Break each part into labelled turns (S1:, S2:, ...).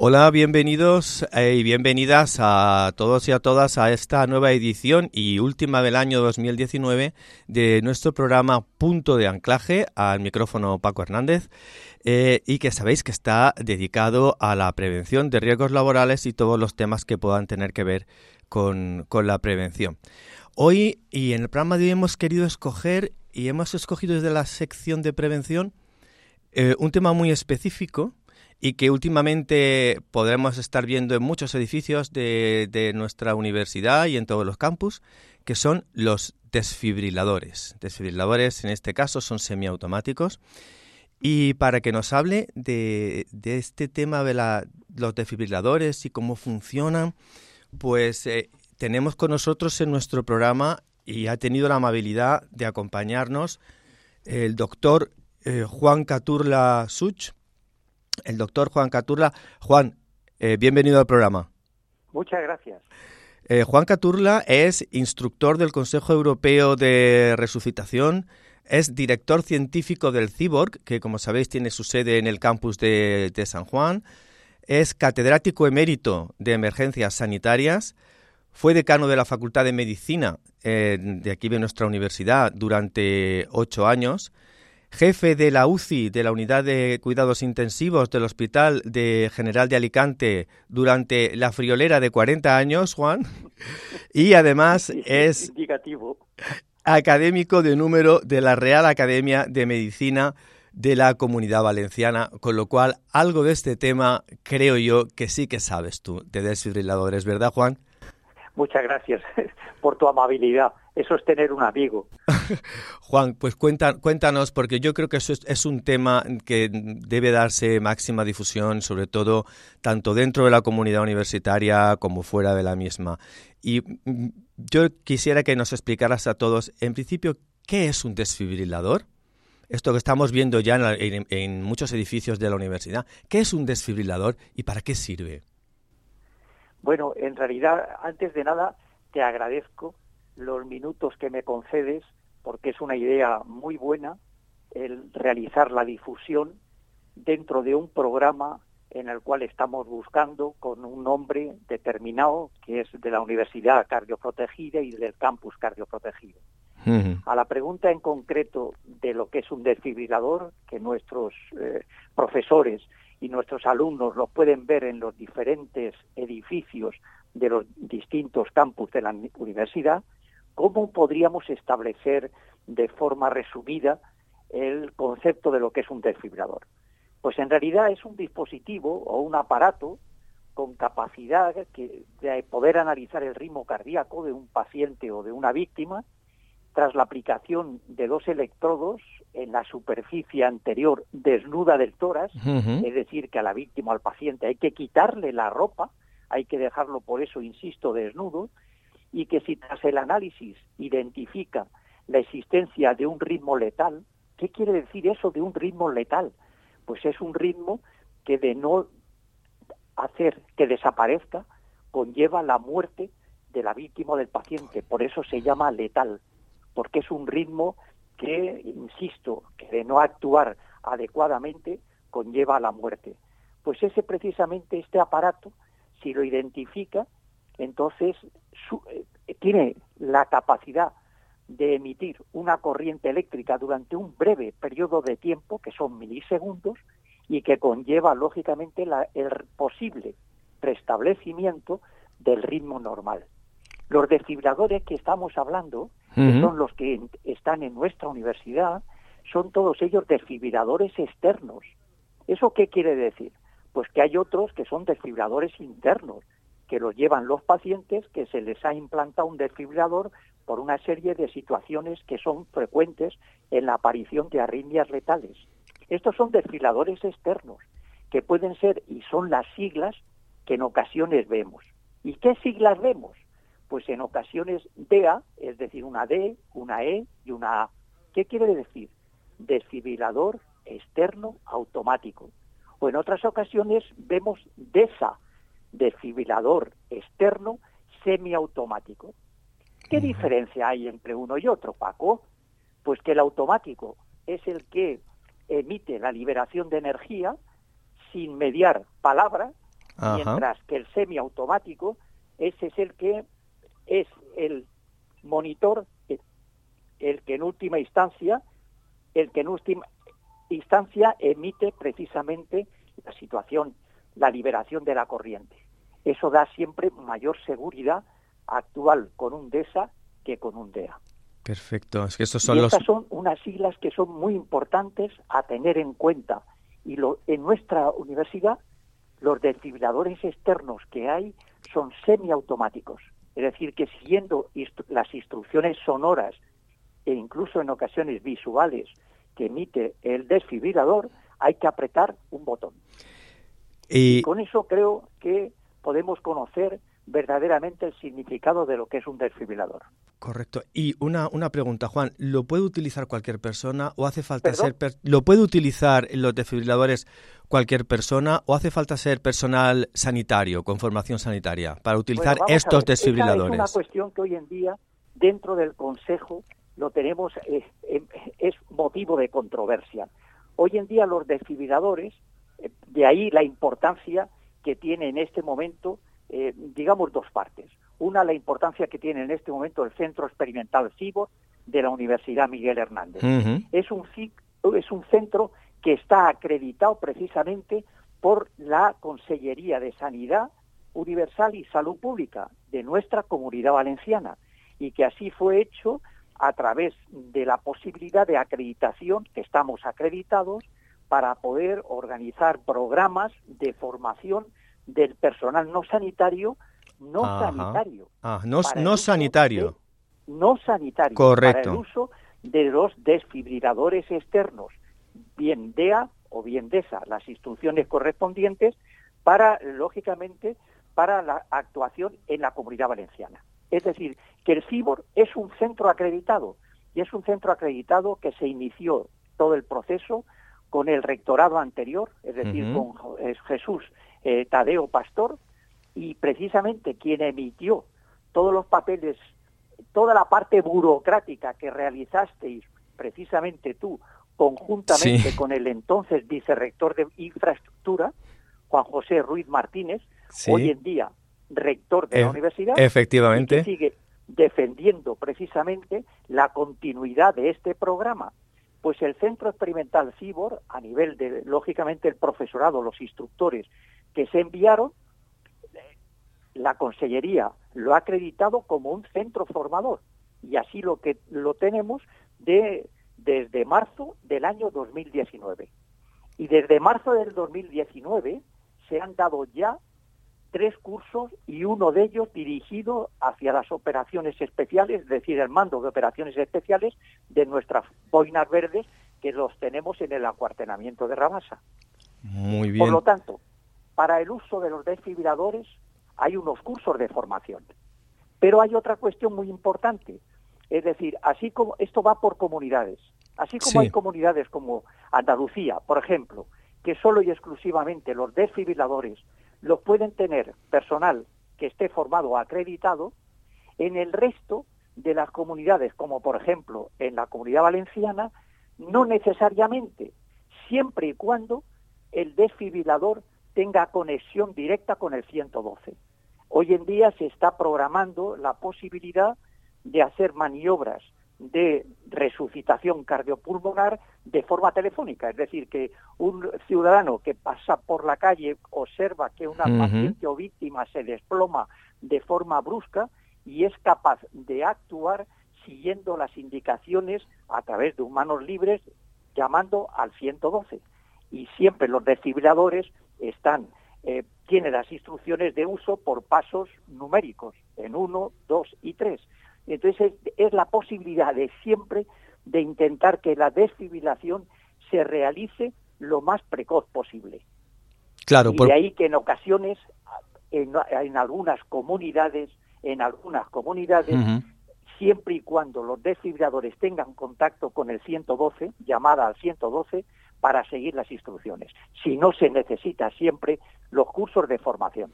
S1: Hola, bienvenidos eh, y bienvenidas a todos y a todas a esta nueva edición y última del año 2019 de nuestro programa Punto de Anclaje al micrófono Paco Hernández eh, y que sabéis que está dedicado a la prevención de riesgos laborales y todos los temas que puedan tener que ver con, la prevención. Hoy y en el programa de hoy hemos querido escoger y hemos escogido desde la sección de prevención eh, un tema muy específico y que últimamente podremos estar viendo en muchos edificios de, nuestra universidad y en todos los campus, que son los desfibriladores. Desfibriladores en este caso son semiautomáticos. Y para que nos hable de, este tema de los desfibriladores y cómo funcionan, pues eh, tenemos con nosotros en nuestro programa y ha tenido la amabilidad de acompañarnos el doctor eh, Juan Caturla Such, el doctor Juan Caturla. Juan, eh, bienvenido al programa.
S2: Muchas gracias.
S1: Eh, Juan Caturla es instructor del Consejo Europeo de Resucitación, es director científico del CIBORG, que como sabéis tiene su sede en el campus de, San Juan, es catedrático emérito de emergencias sanitarias, fue decano de la Facultad de Medicina eh, de aquí de nuestra universidad durante ocho años, jefe de la UCI de la Unidad de Cuidados Intensivos del Hospital de General de Alicante durante la friolera de 40 años, Juan, y además es académico de número de la Real Academia de Medicina de la Comunidad Valenciana, con lo cual algo de este tema creo yo que sí que sabes tú de desfibriladores, ¿verdad, Juan?
S2: Muchas gracias por tu amabilidad. Eso es tener un amigo.
S1: Juan, pues cuéntanos, porque yo creo que eso es, un tema que debe darse máxima difusión, sobre todo tanto dentro de la comunidad universitaria como fuera de la misma. Y mm, yo quisiera que nos explicaras a todos, en principio, ¿qué es un desfibrilador? Esto que estamos viendo ya en muchos edificios de la universidad. ¿Qué es un desfibrilador y para qué sirve?
S2: Bueno, en realidad, antes de nada, te agradezco los minutos que me concedes, porque es una idea muy buena el realizar la difusión dentro de un programa en el cual estamos buscando con un nombre determinado que es de la Universidad Cardioprotegida y del campus Cardioprotegido. A la pregunta en concreto de lo que es un desfibrilador, que nuestros eh, profesores y nuestros alumnos lo pueden ver en los diferentes edificios de los distintos campus de la universidad, ¿cómo podríamos establecer de forma resumida el concepto de lo que es un desfibrador? Pues en realidad es un dispositivo o un aparato con capacidad de poder analizar el ritmo cardíaco de un paciente o de una víctima tras la aplicación de dos electrodos en la superficie anterior desnuda del tórax, es decir, que a la víctima, al paciente, hay que quitarle la ropa, hay que dejarlo por eso, insisto, desnudo, y que si tras el análisis identifica la existencia de un ritmo letal, ¿qué quiere decir eso de un ritmo letal? Pues es un ritmo que de no hacer que desaparezca conlleva la muerte de la víctima o del paciente, por eso se llama letal, porque es un ritmo que, insisto, que de no actuar adecuadamente conlleva la muerte. Pues ese precisamente este aparato, si lo identifica, entonces eh, tiene la capacidad de emitir una corriente eléctrica durante un breve periodo de tiempo, que son milisegundos, y que conlleva lógicamente el posible restablecimiento del ritmo normal. Los desfibradores que estamos hablando, que son los que están en nuestra universidad, son todos ellos desfibradores externos. ¿Eso qué quiere decir? Pues que hay otros que son desfibradores internos, que los llevan los pacientes, que se les ha implantado un desfibrilador por una serie de situaciones que son frecuentes en la aparición de arritmias letales. Estos son desfibriladores externos, que pueden ser y son las siglas que en ocasiones vemos. ¿Y qué siglas vemos? Pues en ocasiones DA, es decir, una D, una E y una A. ¿Qué quiere decir? Desfibrilador externo automático. O en otras ocasiones vemos DESA, desfibrilador externo semiautomático. ¿Qué diferencia hay entre uno y otro, Paco? Pues que el automático es el que emite la liberación de energía sin mediar palabra, mientras que el semiautomático ese es el que es el monitor, el que en última instancia, el que en última instancia emite precisamente la situación, la liberación de la corriente. Eso da siempre mayor seguridad actual con un DESA que con un DEA.
S1: Perfecto. Es que estos son
S2: estas son unas siglas que son muy importantes a tener en cuenta. Y lo, en nuestra universidad, los desfibriladores externos que hay son semiautomáticos. Es decir, que siguiendo las instrucciones sonoras e incluso en ocasiones visuales que emite el desfibrilador, hay que apretar un botón. Y con eso creo que podemos conocer verdaderamente el significado de lo que es un desfibrilador.
S1: Correcto. Y una, una pregunta, Juan, ¿lo puede utilizar cualquier persona o hace falta ser... ¿Lo puede utilizar los desfibriladores cualquier persona o hace falta ser personal sanitario, con formación sanitaria, para utilizar estos desfibriladores?
S2: es una cuestión que hoy en día, dentro del Consejo, lo tenemos, eh, em, es motivo de controversia. Hoy en día los desfibriladores, de ahí la importancia que tiene en este momento eh, digamos, dos partes. Una, la importancia que tiene en este momento el Centro Experimental CIBOR de la Universidad Miguel Hernández. es, un, es un centro que está acreditado precisamente por la Consellería de Sanidad Universal y Salud Pública de nuestra comunidad valenciana y que así fue hecho a través de la posibilidad de acreditación, que estamos acreditados, para poder organizar programas de formación del personal no sanitario, no sanitario.
S1: Ah, no, no sanitario.
S2: no sanitario.
S1: Correcto.
S2: Para el uso de los desfibriladores externos, bien DEA o bien DESA, las instrucciones correspondientes para, lógicamente, para la actuación en la comunidad valenciana. Es decir, que el CIBOR es un centro acreditado y es un centro acreditado que se inició todo el proceso con el rectorado anterior, es decir, con Jesús eh, Tadeo Pastor, y precisamente quien emitió todos los papeles, toda la parte burocrática que realizasteis precisamente tú, conjuntamente con el entonces vicerrector de infraestructura, Juan José Ruiz Martínez, hoy en día rector de la universidad,
S1: efectivamente.
S2: que sigue defendiendo precisamente la continuidad de este programa. Pues el Centro Experimental CIBOR, a nivel de, lógicamente, el profesorado, los instructores que se enviaron, la Consellería lo ha acreditado como un centro formador y así lo que lo tenemos de, desde marzo del año 2019. Y desde marzo del 2019 se han dado ya tres cursos y uno de ellos dirigido hacia las operaciones especiales, es decir, el mando de operaciones especiales de nuestras boinas verdes que los tenemos en el acuartelamiento de Rabasa.
S1: Muy bien.
S2: Por lo tanto, para el uso de los desfibriladores hay unos cursos de formación. Pero hay otra cuestión muy importante. Es decir, así como esto va por comunidades, así como hay comunidades como Andalucía, por ejemplo, que solo y exclusivamente los desfibriladores los pueden tener personal que esté formado o acreditado, en el resto de las comunidades, como por ejemplo en la comunidad valenciana, no necesariamente, siempre y cuando el desfibrilador tenga conexión directa con el 112. Hoy en día se está programando la posibilidad de hacer maniobras de resucitación cardiopulmonar de forma telefónica, es decir, que un ciudadano que pasa por la calle observa que una paciente o víctima se desploma de forma brusca y es capaz de actuar siguiendo las indicaciones a través de humanos libres llamando al 112. Y siempre los desfibriladores están, eh, tiene las instrucciones de uso por pasos numéricos, en uno, dos y tres. Entonces es, la posibilidad de siempre de intentar que la desfibrilación se realice lo más precoz posible.
S1: Claro,
S2: y de ahí que en ocasiones, en, algunas comunidades, en algunas comunidades, siempre y cuando los desfibriladores tengan contacto con el 112, llamada al 112, para seguir las instrucciones. Si no se necesita siempre los cursos de formación.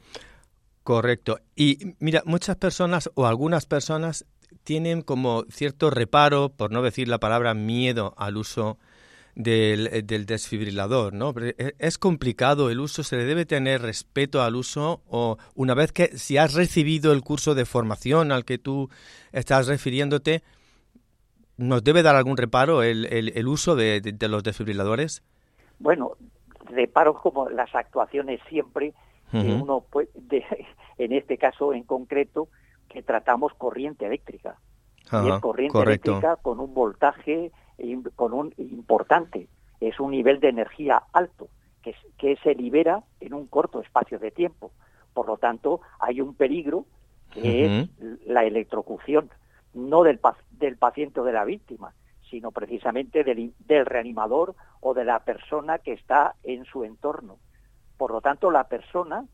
S1: Correcto. Y mira, muchas personas o algunas personas tienen como cierto reparo, por no decir la palabra miedo al uso del, del, desfibrilador, ¿no? E, es complicado el uso, se le debe tener respeto al uso o una vez que si has recibido el curso de formación al que tú estás refiriéndote, ¿nos debe dar algún reparo el, el, uso de, los desfibriladores?
S2: Bueno, reparo como las actuaciones siempre que uno puede, en este caso en concreto, que tratamos corriente eléctrica. y es corriente eléctrica con un voltaje con un importante. Es un nivel de energía alto que, que se libera en un corto espacio de tiempo. Por lo tanto, hay un peligro que es la electrocución, no del, del paciente o de la víctima, sino precisamente del, del, reanimador o de la persona que está en su entorno. Por lo tanto, la persona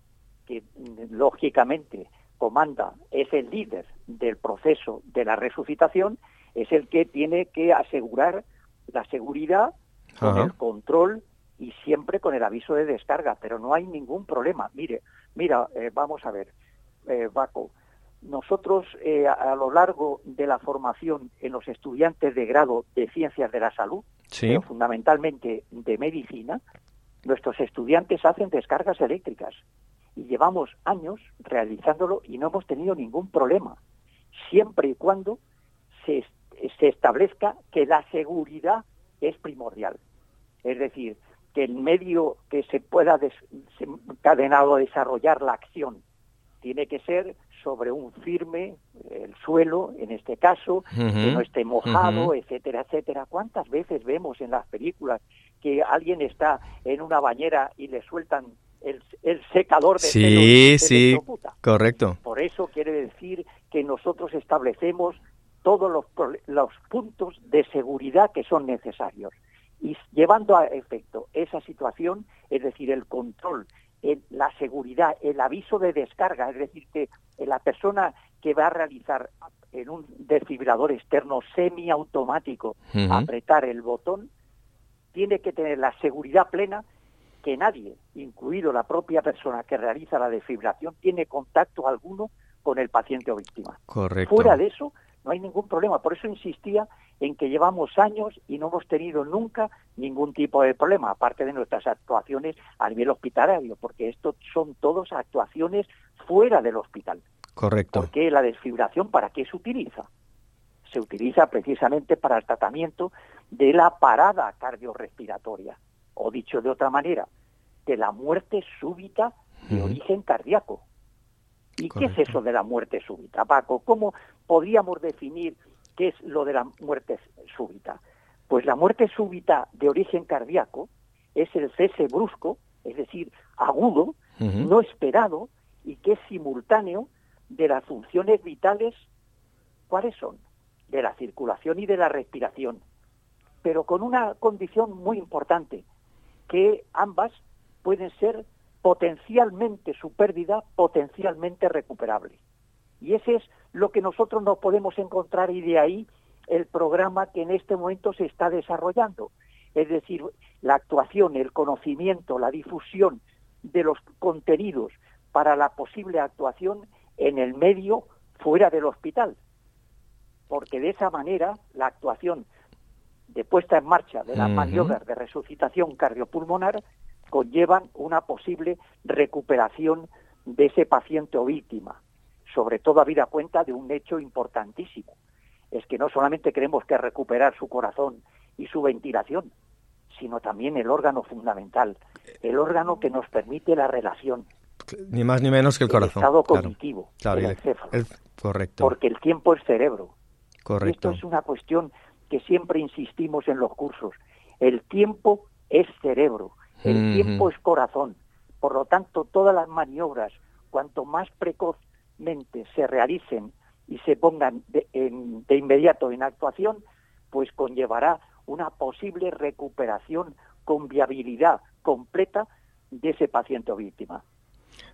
S2: que lógicamente comanda, es el líder del proceso de la resucitación, es el que tiene que asegurar la seguridad con el control y siempre con el aviso de descarga, pero no hay ningún problema. Mire, mira, eh, vamos a ver, eh, Baco, nosotros eh, a, lo largo de la formación en los estudiantes de grado de ciencias de la salud, pero fundamentalmente de medicina, nuestros estudiantes hacen descargas eléctricas y llevamos años realizándolo y no hemos tenido ningún problema, siempre y cuando se, se establezca que la seguridad es primordial. Es decir, que el medio que se pueda encadenado a desarrollar la acción tiene que ser sobre un firme, el suelo en este caso, que no esté mojado, etcétera, etcétera. ¿Cuántas veces vemos en las películas que alguien está en una bañera y le sueltan el, secador de
S1: sí, sí, correcto.
S2: Por eso quiere decir que nosotros establecemos todos los, los puntos de seguridad que son necesarios. Y llevando a efecto esa situación, es decir, el control, la seguridad, el aviso de descarga, es decir, que la persona que va a realizar en un desfibrilador externo semiautomático apretar el botón, tiene que tener la seguridad plena que nadie, incluido la propia persona que realiza la desfibrilación, tiene contacto alguno con el paciente o víctima.
S1: Correcto.
S2: Fuera de eso, no hay ningún problema. Por eso insistía en que llevamos años y no hemos tenido nunca ningún tipo de problema, aparte de nuestras actuaciones a nivel hospitalario, porque esto son todas actuaciones fuera del hospital.
S1: Correcto.
S2: Porque la desfibrilación, ¿para qué se utiliza? Se utiliza precisamente para el tratamiento de la parada cardiorrespiratoria o dicho de otra manera, de la muerte súbita de origen cardíaco. ¿Y qué es eso de la muerte súbita, Paco? ¿Cómo podríamos definir qué es lo de la muerte súbita? Pues la muerte súbita de origen cardíaco es el cese brusco, es decir, agudo, no esperado y que es simultáneo de las funciones vitales, ¿cuáles son? De la circulación y de la respiración, pero con una condición muy importante, que ambas pueden ser potencialmente su pérdida, potencialmente recuperable. Y ese es lo que nosotros nos podemos encontrar y de ahí el programa que en este momento se está desarrollando. Es decir, la actuación, el conocimiento, la difusión de los contenidos para la posible actuación en el medio fuera del hospital. Porque de esa manera la actuación de puesta en marcha de las maniobras de resucitación cardiopulmonar conllevan una posible recuperación de ese paciente o víctima, sobre todo a vida cuenta de un hecho importantísimo. Es que no solamente queremos que recuperar su corazón y su ventilación, sino también el órgano fundamental, el órgano que nos permite la relación.
S1: Ni más ni menos que el corazón.
S2: El estado cognitivo,
S1: el
S2: encéfalo.
S1: correcto.
S2: Porque el tiempo es cerebro.
S1: Correcto.
S2: esto es una cuestión que siempre insistimos en los cursos. El tiempo es cerebro, el tiempo es corazón. Por lo tanto, todas las maniobras, cuanto más precozmente se realicen y se pongan de, inmediato en actuación, pues conllevará una posible recuperación con viabilidad completa de ese paciente o víctima.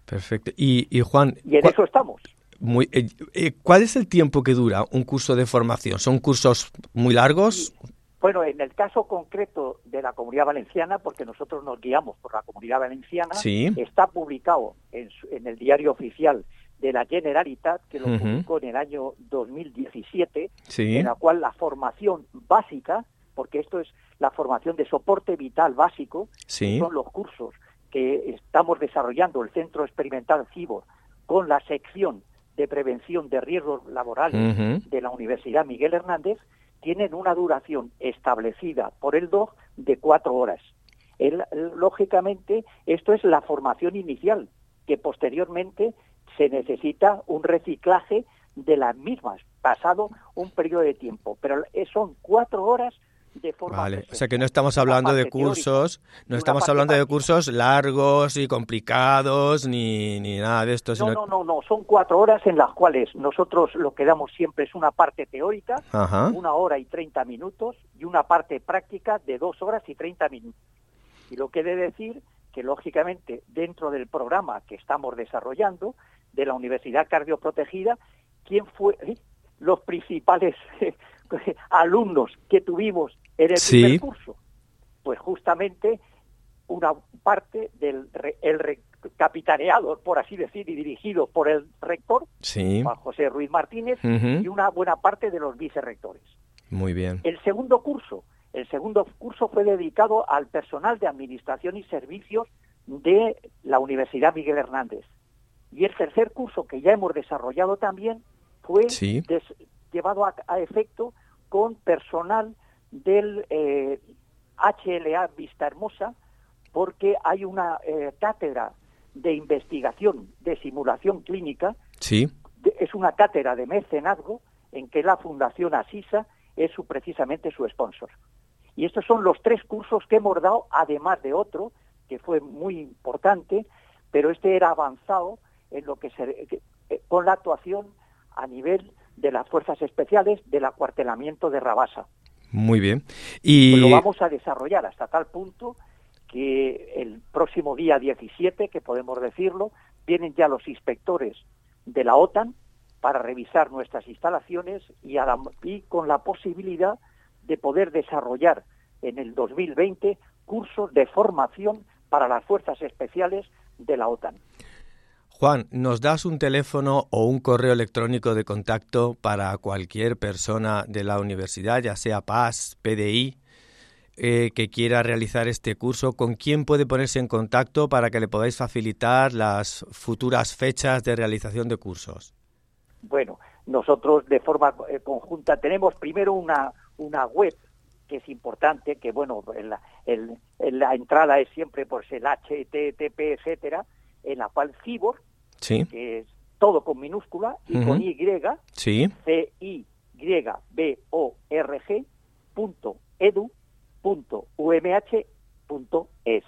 S1: Perfecto. Y, Juan...
S2: Y en eso estamos.
S1: Muy, eh, eh, ¿Cuál es el tiempo que dura un curso de formación? ¿Son cursos muy largos?
S2: Bueno, en el caso concreto de la Comunidad Valenciana, porque nosotros nos guiamos por la Comunidad Valenciana, está publicado en, el diario oficial de la Generalitat, que lo publicó en el año 2017, en la cual la formación básica, porque esto es la formación de soporte vital básico, son los cursos que estamos desarrollando el Centro Experimental CIBOR con la sección de prevención de riesgos laborales de la Universidad Miguel Hernández, tienen una duración establecida por el DOC de cuatro horas. lógicamente, esto es la formación inicial, que posteriormente se necesita un reciclaje de las mismas, pasado un periodo de tiempo. Pero son cuatro horas
S1: Vale, o sea que no estamos hablando de cursos, no estamos hablando de cursos largos y complicados ni, ni nada de esto.
S2: No, no, no, no, son cuatro horas en las cuales nosotros lo que damos siempre es una parte teórica, una hora y treinta minutos, y una parte práctica de dos horas y treinta minutos. Y lo que he de decir que lógicamente dentro del programa que estamos desarrollando de la Universidad Cardioprotegida, ¿quién fue los principales alumnos que tuvimos en el primer curso? Pues justamente una parte del el capitaneado, por así decir, y dirigido por el rector, Juan José Ruiz Martínez, y una buena parte de los vicerrectores.
S1: Muy bien.
S2: El segundo curso, el segundo curso fue dedicado al personal de administración y servicios de la Universidad Miguel Hernández. Y el tercer curso que ya hemos desarrollado también fue llevado a, efecto con personal del HLA eh, Vista Hermosa, porque hay una eh, cátedra de investigación de simulación clínica.
S1: Sí.
S2: es una cátedra de mecenazgo en que la Fundación Asisa es su, precisamente su sponsor. Y estos son los tres cursos que hemos dado, además de otro, que fue muy importante, pero este era avanzado en lo que se, eh, con la actuación a nivel de las fuerzas especiales del acuartelamiento de Rabasa.
S1: Muy bien. Y
S2: pues lo vamos a desarrollar hasta tal punto que el próximo día 17, que podemos decirlo, vienen ya los inspectores de la OTAN para revisar nuestras instalaciones y, y con la posibilidad de poder desarrollar en el 2020 cursos de formación para las fuerzas especiales de la OTAN.
S1: Juan, ¿nos das un teléfono o un correo electrónico de contacto para cualquier persona de la universidad, ya sea PAS, PDI, eh, que quiera realizar este curso? ¿Con quién puede ponerse en contacto para que le podáis facilitar las futuras fechas de realización de cursos?
S2: Bueno, nosotros de forma eh, conjunta tenemos primero una, una web que es importante, que bueno, la, entrada es siempre pues el HTTP, etcétera, en la cual Cibor, que es todo con minúscula y con Y,
S1: sí.
S2: C I Y B O R G punto edu punto umh punto es.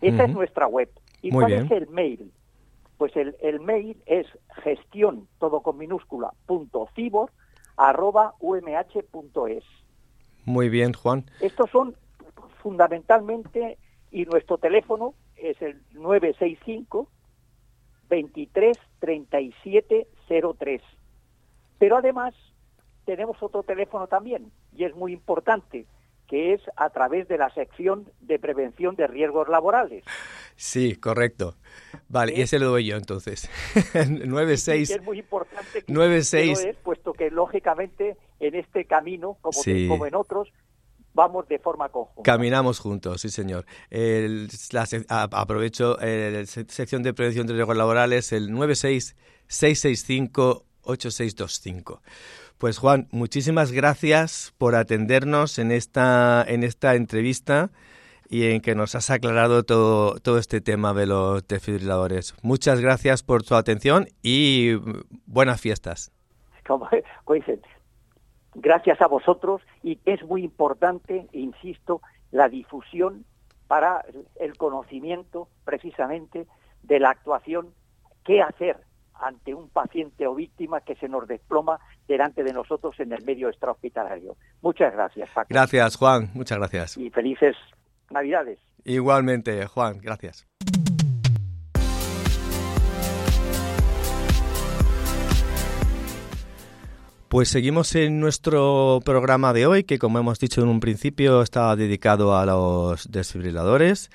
S2: Esa es nuestra web. ¿Y cuál es el mail? Pues el, el, mail es gestión todo con minúscula punto cibor arroba umh punto es.
S1: Muy bien, Juan.
S2: Estos son fundamentalmente y nuestro teléfono es el 965 23 37 03. Pero además tenemos otro teléfono también y es muy importante que es a través de la sección de prevención de riesgos laborales.
S1: Sí, correcto. Vale, y ese lo doy yo entonces. 96.
S2: es muy importante que 96. Es, puesto que lógicamente en este camino, como en otros, vamos de forma conjunta.
S1: Caminamos juntos, sí, señor. la, aprovecho, la sección de prevención de riesgos laborales, el 966658625. Pues Juan, muchísimas gracias por atendernos en esta, en esta entrevista y en que nos has aclarado todo, todo este tema de los desfibriladores. Muchas gracias por tu atención y buenas fiestas.
S2: Como, dicen, gracias a vosotros y es muy importante, insisto, la difusión para el conocimiento precisamente de la actuación, qué hacer ante un paciente o víctima que se nos desploma delante de nosotros en el medio extrahospitalario. Muchas gracias, Paco.
S1: Gracias, Juan. Muchas gracias.
S2: Y felices Navidades.
S1: Igualmente, Juan. Gracias. Pues seguimos en nuestro programa de hoy, que como hemos dicho en un principio está dedicado a los desfibriladores.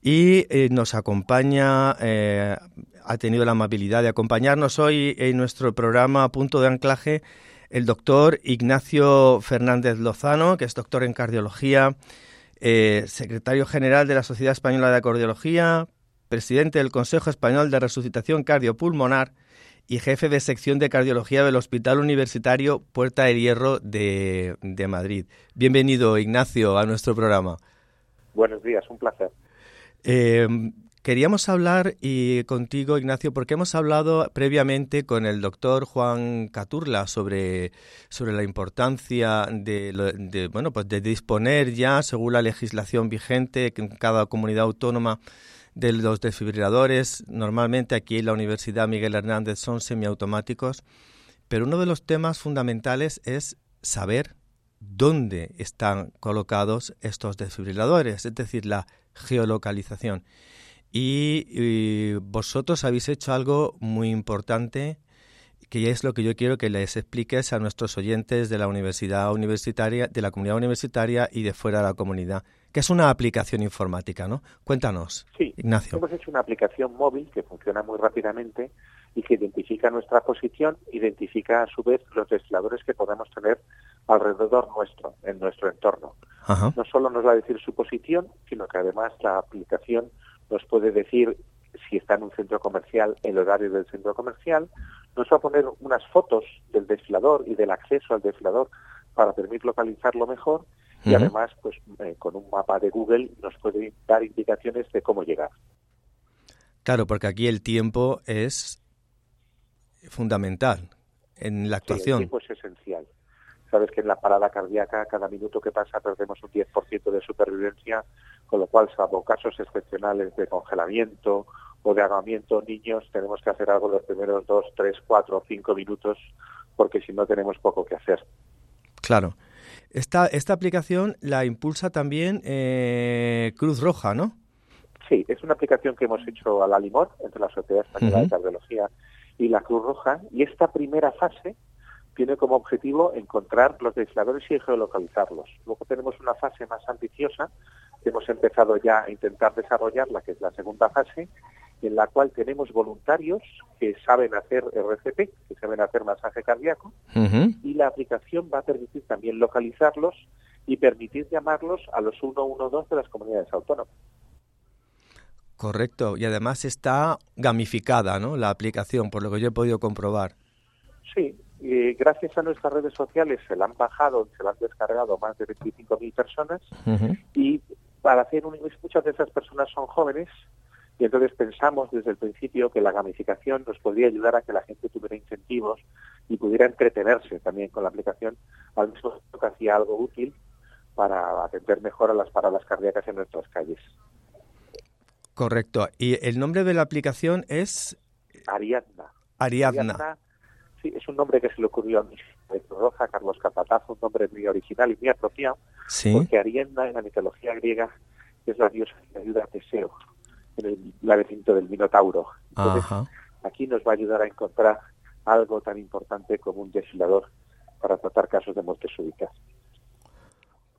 S1: Y eh, nos acompaña, eh, ha tenido la amabilidad de acompañarnos hoy en nuestro programa Punto de Anclaje el doctor Ignacio Fernández Lozano, que es doctor en cardiología, eh, secretario general de la Sociedad Española de Cardiología, presidente del Consejo Español de Resucitación Cardiopulmonar y jefe de sección de cardiología del Hospital Universitario Puerta del Hierro de, Madrid. Bienvenido, Ignacio, a nuestro programa.
S3: Buenos días, un placer.
S1: Eh, queríamos hablar y contigo, Ignacio, porque hemos hablado previamente con el doctor Juan Caturla sobre, sobre la importancia de, de, bueno, pues de disponer ya, según la legislación vigente en cada comunidad autónoma, de los desfibriladores. Normalmente aquí en la Universidad Miguel Hernández son semiautomáticos, pero uno de los temas fundamentales es saber dónde están colocados estos desfibriladores, es decir, la geolocalización. Y, vosotros habéis hecho algo muy importante que es lo que yo quiero que les expliques a nuestros oyentes de la universidad universitaria, de la comunidad universitaria y de fuera de la comunidad que es una aplicación informática, ¿no? Cuéntanos,
S3: sí,
S1: Ignacio.
S3: Hemos hecho una aplicación móvil que funciona muy rápidamente y que identifica nuestra posición, identifica a su vez los desfiladores que podemos tener alrededor nuestro, en nuestro entorno. No solo nos va a decir su posición, sino que además la aplicación nos puede decir si está en un centro comercial, el horario del centro comercial, nos va a poner unas fotos del desfilador y del acceso al desfilador para permitir localizarlo mejor y además pues eh, con un mapa de Google nos puede dar indicaciones de cómo llegar.
S1: Claro, porque aquí el tiempo es fundamental en la actuación.
S3: Sí, el tiempo es esencial. Sabes que en la parada cardíaca cada minuto que pasa perdemos un 10% de supervivencia, con lo cual, salvo casos excepcionales de congelamiento o de ahogamiento, niños, tenemos que hacer algo los primeros 2, 3, 4 5 minutos, porque si no tenemos poco que hacer.
S1: Claro. Esta, esta aplicación la impulsa también eh, Cruz Roja, ¿no?
S3: Sí, es una aplicación que hemos hecho a la Limor, entre la Sociedad Española de Cardiología y la Cruz Roja, y esta primera fase tiene como objetivo encontrar los desfiladores y geolocalizarlos. Luego tenemos una fase más ambiciosa que hemos empezado ya a intentar desarrollarla, que es la segunda fase, en la cual tenemos voluntarios que saben hacer RCP, que saben hacer masaje cardíaco, y la aplicación va a permitir también localizarlos y permitir llamarlos a los 112 de las comunidades autónomas.
S1: Correcto, y además está gamificada, ¿no? La aplicación, por lo que yo he podido comprobar.
S3: Sí, gracias a nuestras redes sociales se la han bajado, se la han descargado más de 25.000 personas y para hacer un, muchas de esas personas son jóvenes y entonces pensamos desde el principio que la gamificación nos podría ayudar a que la gente tuviera incentivos y pudiera entretenerse también con la aplicación, al mismo tiempo que hacía algo útil para atender mejor a las paradas cardíacas en nuestras calles.
S1: Correcto. ¿Y el nombre de la aplicación es?
S3: Ariadna.
S1: Ariadna.
S3: sí, es un nombre que se le ocurrió a mi Roja, Carlos Capatazo, un nombre muy original y muy apropiado, porque Ariadna en la mitología griega es la diosa que ayuda a Teseo en el laberinto del Minotauro. aquí nos va a ayudar a encontrar algo tan importante como un desfilador para tratar casos de muerte súbita.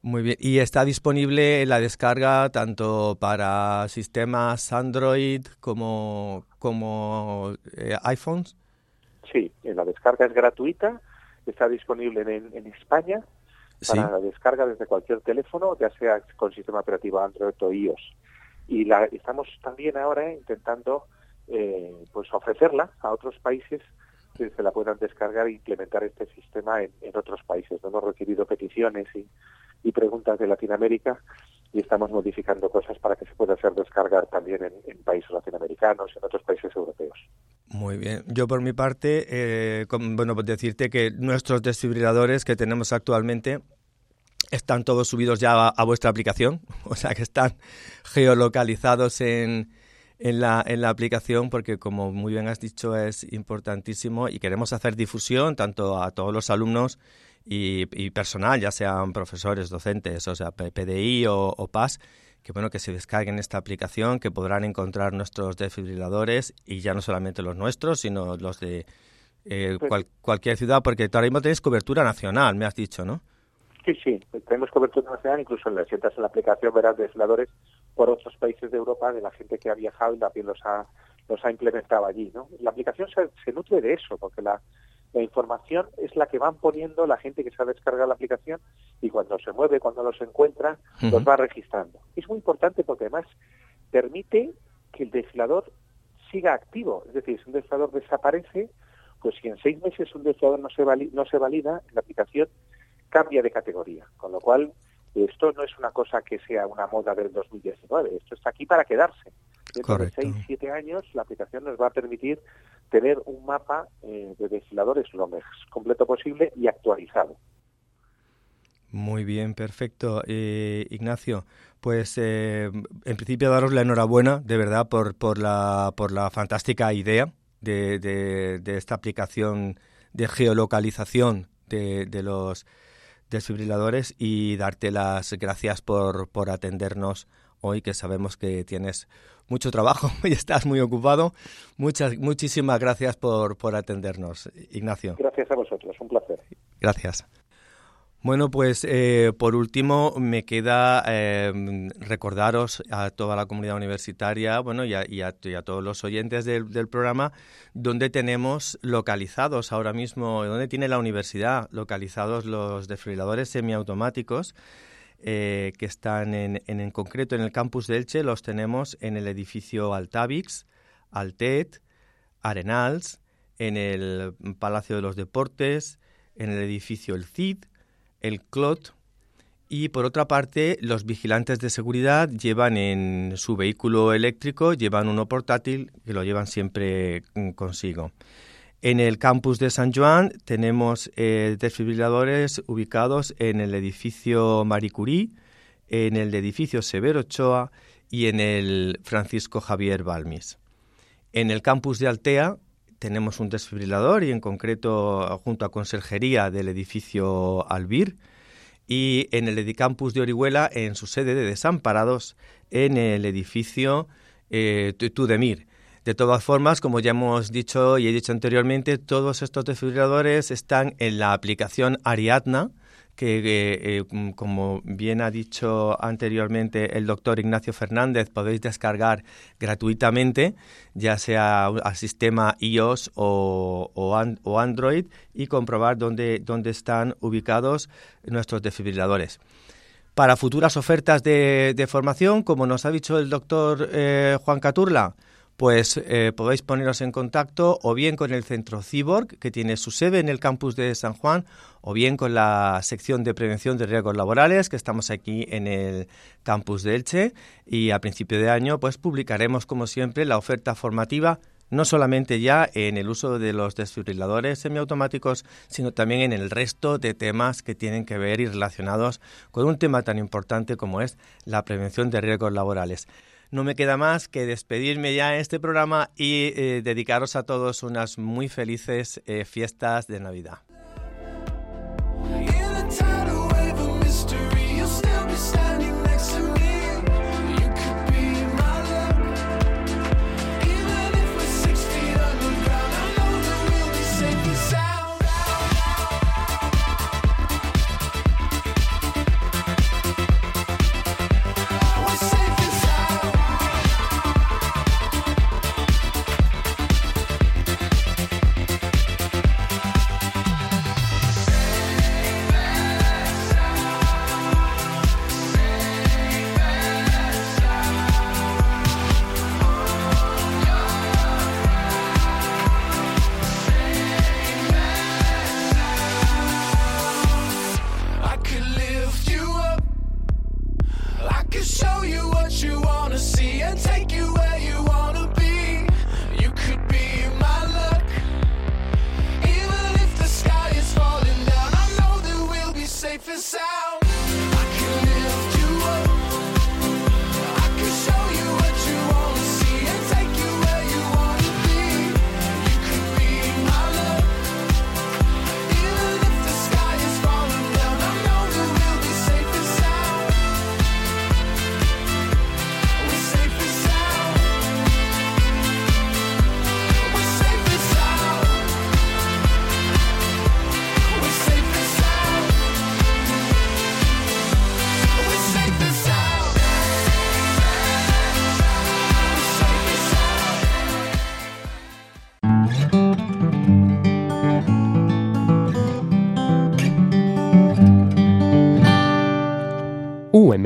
S1: Muy bien. ¿Y está disponible la descarga tanto para sistemas Android como, como eh, iPhones?
S3: Sí, la descarga es gratuita, está disponible en, España para la descarga desde cualquier teléfono, ya sea con sistema operativo Android o iOS y la, estamos también ahora intentando eh, pues ofrecerla a otros países que se la puedan descargar e implementar este sistema en, otros países. No hemos recibido peticiones y, preguntas de Latinoamérica y estamos modificando cosas para que se pueda hacer descargar también en, países latinoamericanos, en otros países europeos.
S1: Muy bien. Yo por mi parte, eh, bueno, pues decirte que nuestros desfibriladores que tenemos actualmente están todos subidos ya a, vuestra aplicación, o sea que están geolocalizados en, en, la, en la aplicación porque como muy bien has dicho es importantísimo y queremos hacer difusión tanto a todos los alumnos y, personal, ya sean profesores, docentes, o sea, PDI o, o, PAS, que bueno, que se descarguen esta aplicación, que podrán encontrar nuestros desfibriladores y ya no solamente los nuestros, sino los de eh, cualquier ciudad, porque ahora mismo tenéis cobertura nacional, me has dicho, ¿no?
S3: Sí, sí, tenemos cobertura nacional, incluso en las sientas en la aplicación verás desfiladores por otros países de Europa de la gente que ha viajado y también los ha, los ha implementado allí, ¿no? La aplicación se, nutre de eso, porque la, la información es la que van poniendo la gente que se ha descargado la aplicación y cuando se mueve, cuando los encuentra, los va registrando. Es muy importante porque además permite que el desfilador siga activo. Es decir, si un desfilador desaparece, pues si en seis meses un desfilador no se, no se valida, la aplicación cambia de categoría. Con lo cual, esto no es una cosa que sea una moda del 2019, esto está aquí para quedarse. Dentro de seis, siete años, la aplicación nos va a permitir tener un mapa eh, de desfiladores lo más completo posible y actualizado.
S1: Muy bien, perfecto. Eh, Ignacio, pues eh, en principio daros la enhorabuena, de verdad, por, por, la, por la fantástica idea de, de, esta aplicación de geolocalización de, de, los desfibriladores y darte las gracias por, por atendernos hoy, que sabemos que tienes mucho trabajo y estás muy ocupado. Muchas, muchísimas gracias por, por atendernos, Ignacio.
S3: Gracias a vosotros, un placer.
S1: Gracias. Bueno, pues eh, por último me queda em, recordaros a toda la comunidad universitaria, bueno, y a, todos los oyentes del, programa, donde tenemos localizados ahora mismo, donde tiene la universidad localizados los desfibriladores semiautomáticos. Eh, que están en, en, concreto en el campus de Elche, los tenemos en el edificio Altavix, Altet, Arenals, en el Palacio de los Deportes, en el edificio El Cid, el CLOT, y por otra parte, los vigilantes de seguridad llevan en su vehículo eléctrico, llevan uno portátil que lo llevan siempre mm, consigo. En el campus de San Juan tenemos eh, desfibriladores ubicados en el edificio Marie Curie, en el edificio Severo Ochoa y en el Francisco Javier Balmis. En el campus de Altea tenemos un desfibrilador y en concreto junto a Conserjería del edificio Albir y en el Edicampus de Orihuela en su sede de desamparados en el edificio eh, Tudemir. De todas formas, como ya hemos dicho y he dicho anteriormente, todos estos desfibriladores están en la aplicación Ariadna, que, eh, eh, mm, como bien ha dicho anteriormente el doctor Ignacio Fernández, podéis descargar gratuitamente, ya sea al sistema iOS o, o, Android, y comprobar dónde, dónde están ubicados nuestros desfibriladores. Para futuras ofertas de, de, formación, como nos ha dicho el doctor eh, Juan Caturla, pues eh, podéis poneros en contacto o bien con el centro Cyborg, que tiene su sede en el campus de San Juan, o bien con la sección de prevención de riesgos laborales, que estamos aquí en el campus de Elche. Y a principio de año, pues publicaremos, como siempre, la oferta formativa no solamente ya en el uso de los desfibriladores semiautomáticos, sino también en el resto de temas que tienen que ver y relacionados con un tema tan importante como es la prevención de riesgos laborales no me queda más que despedirme ya en este programa y eh, dedicaros a todos unas muy felices eh, fiestas de Navidad.